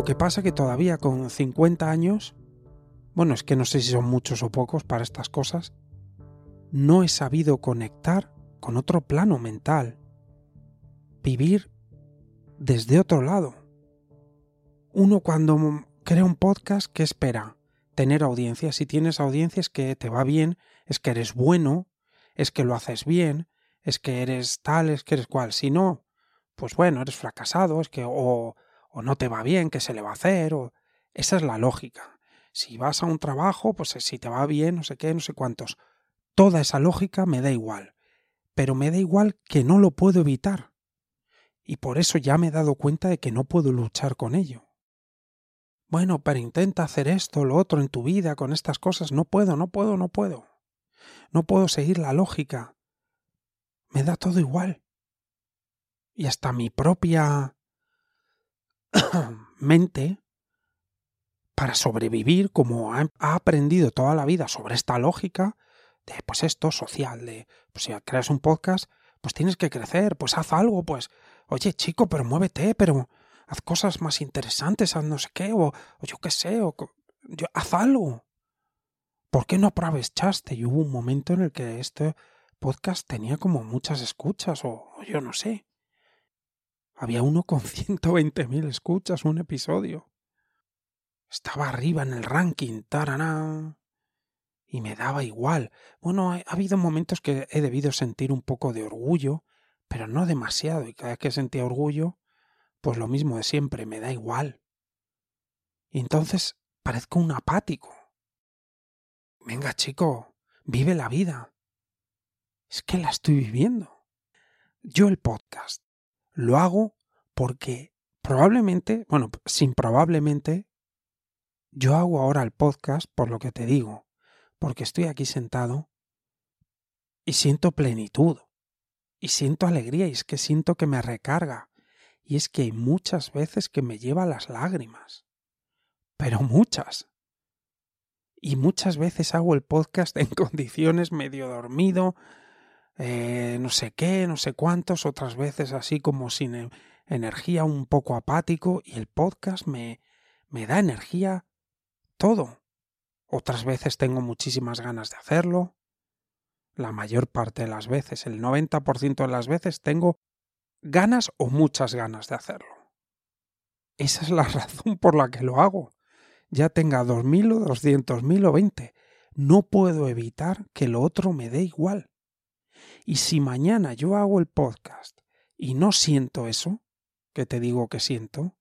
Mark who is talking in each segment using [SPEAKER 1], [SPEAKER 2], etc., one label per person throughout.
[SPEAKER 1] Lo que pasa que todavía con 50 años, bueno, es que no sé si son muchos o pocos para estas cosas, no he sabido conectar con otro plano mental, vivir desde otro lado. Uno cuando crea un podcast, ¿qué espera? Tener audiencia. Si tienes audiencia es que te va bien, es que eres bueno, es que lo haces bien, es que eres tal, es que eres cual. Si no, pues bueno, eres fracasado, es que o o no te va bien, ¿qué se le va a hacer? O... Esa es la lógica. Si vas a un trabajo, pues si te va bien, no sé qué, no sé cuántos. Toda esa lógica me da igual. Pero me da igual que no lo puedo evitar. Y por eso ya me he dado cuenta de que no puedo luchar con ello. Bueno, pero intenta hacer esto, lo otro en tu vida con estas cosas. No puedo, no puedo, no puedo. No puedo seguir la lógica. Me da todo igual. Y hasta mi propia mente para sobrevivir como ha, aprendido toda la vida sobre esta lógica de pues esto social de pues si creas un podcast pues tienes que crecer pues haz algo pues oye chico pero muévete pero haz cosas más interesantes haz no sé qué o, yo qué sé o yo, haz algo ¿por qué no aprovechaste? y hubo un momento en el que este podcast tenía como muchas escuchas o yo no sé había uno con 120.000 escuchas un episodio. Estaba arriba en el ranking, taraná. Y me daba igual. Bueno, ha habido momentos que he debido sentir un poco de orgullo, pero no demasiado. Y cada vez que sentía orgullo, pues lo mismo de siempre, me da igual. Y entonces parezco un apático. Venga, chico, vive la vida. Es que la estoy viviendo. Yo el podcast lo hago porque probablemente, bueno, sin probablemente, yo hago ahora el podcast por lo que te digo, porque estoy aquí sentado y siento plenitud, y siento alegría, y es que siento que me recarga, y es que hay muchas veces que me lleva las lágrimas, pero muchas. Y muchas veces hago el podcast en condiciones medio dormido, eh, no sé qué, no sé cuántos, otras veces así como sin e, energía, un poco apático, y el podcast me, me da energía todo. Otras veces tengo muchísimas ganas de hacerlo. La mayor parte de las veces, el 90% de las veces tengo ganas o muchas ganas de hacerlo. Esa es la razón por la que lo hago. Ya tenga dos mil o doscientos mil o veinte. No puedo evitar que lo otro me dé igual. Y si mañana yo hago el podcast y no siento eso, que te digo que siento,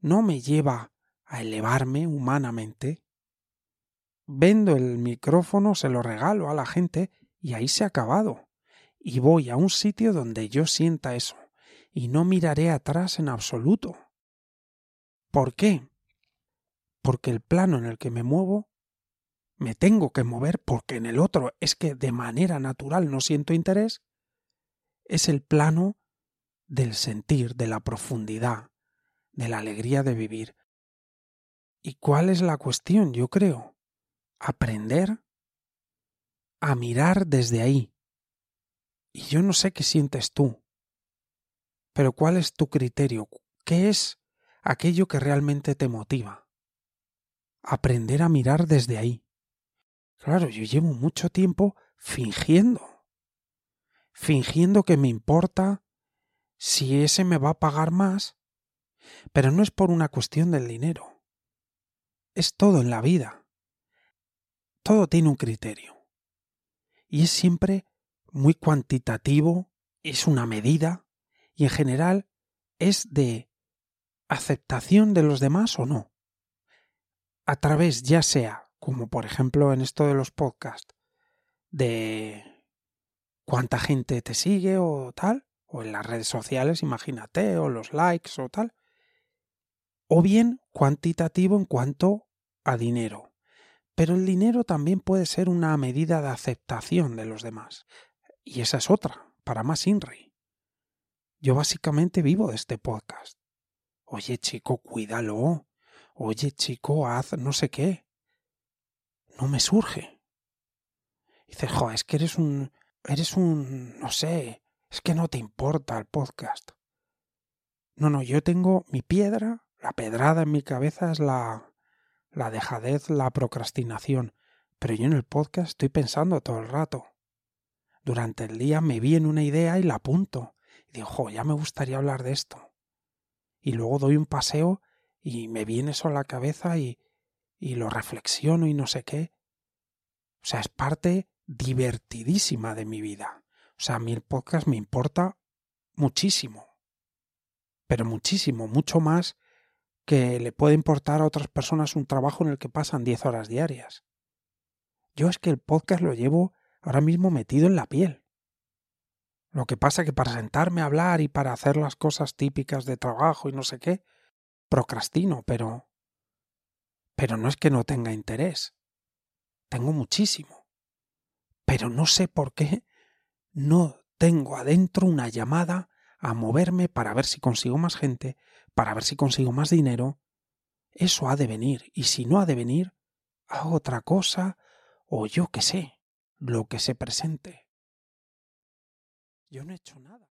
[SPEAKER 1] no me lleva a elevarme humanamente, vendo el micrófono, se lo regalo a la gente y ahí se ha acabado. Y voy a un sitio donde yo sienta eso y no miraré atrás en absoluto. ¿Por qué? Porque el plano en el que me muevo me tengo que mover porque en el otro es que de manera natural no siento interés, es el plano del sentir, de la profundidad, de la alegría de vivir. ¿Y cuál es la cuestión? Yo creo. Aprender a mirar desde ahí. Y yo no sé qué sientes tú, pero ¿cuál es tu criterio? ¿Qué es aquello que realmente te motiva? Aprender a mirar desde ahí. Claro, yo llevo mucho tiempo fingiendo. Fingiendo que me importa si ese me va a pagar más. Pero no es por una cuestión del dinero. Es todo en la vida. Todo tiene un criterio. Y es siempre muy cuantitativo, es una medida, y en general es de aceptación de los demás o no. A través, ya sea, como por ejemplo en esto de los podcasts, de cuánta gente te sigue o tal, o en las redes sociales, imagínate, o los likes o tal, o bien cuantitativo en cuanto a dinero. Pero el dinero también puede ser una medida de aceptación de los demás. Y esa es otra, para más INRI. Yo básicamente vivo de este podcast. Oye chico, cuídalo. Oye chico, haz no sé qué. No me surge. Dices, jo, es que eres un, eres un, no sé, es que no te importa el podcast. No, no, yo tengo mi piedra, la pedrada en mi cabeza es la, la dejadez, la procrastinación, pero yo en el podcast estoy pensando todo el rato. Durante el día me viene una idea y la apunto. Y digo, jo, ya me gustaría hablar de esto. Y luego doy un paseo y me viene eso a la cabeza y, y lo reflexiono y no sé qué. O sea, es parte divertidísima de mi vida. O sea, a mí el podcast me importa muchísimo. Pero muchísimo, mucho más que le puede importar a otras personas un trabajo en el que pasan 10 horas diarias. Yo es que el podcast lo llevo ahora mismo metido en la piel. Lo que pasa que para sentarme a hablar y para hacer las cosas típicas de trabajo y no sé qué, procrastino, pero... Pero no es que no tenga interés. Tengo muchísimo. Pero no sé por qué no tengo adentro una llamada a moverme para ver si consigo más gente, para ver si consigo más dinero. Eso ha de venir, y si no ha de venir, hago otra cosa, o yo qué sé, lo que se presente. Yo no he hecho nada.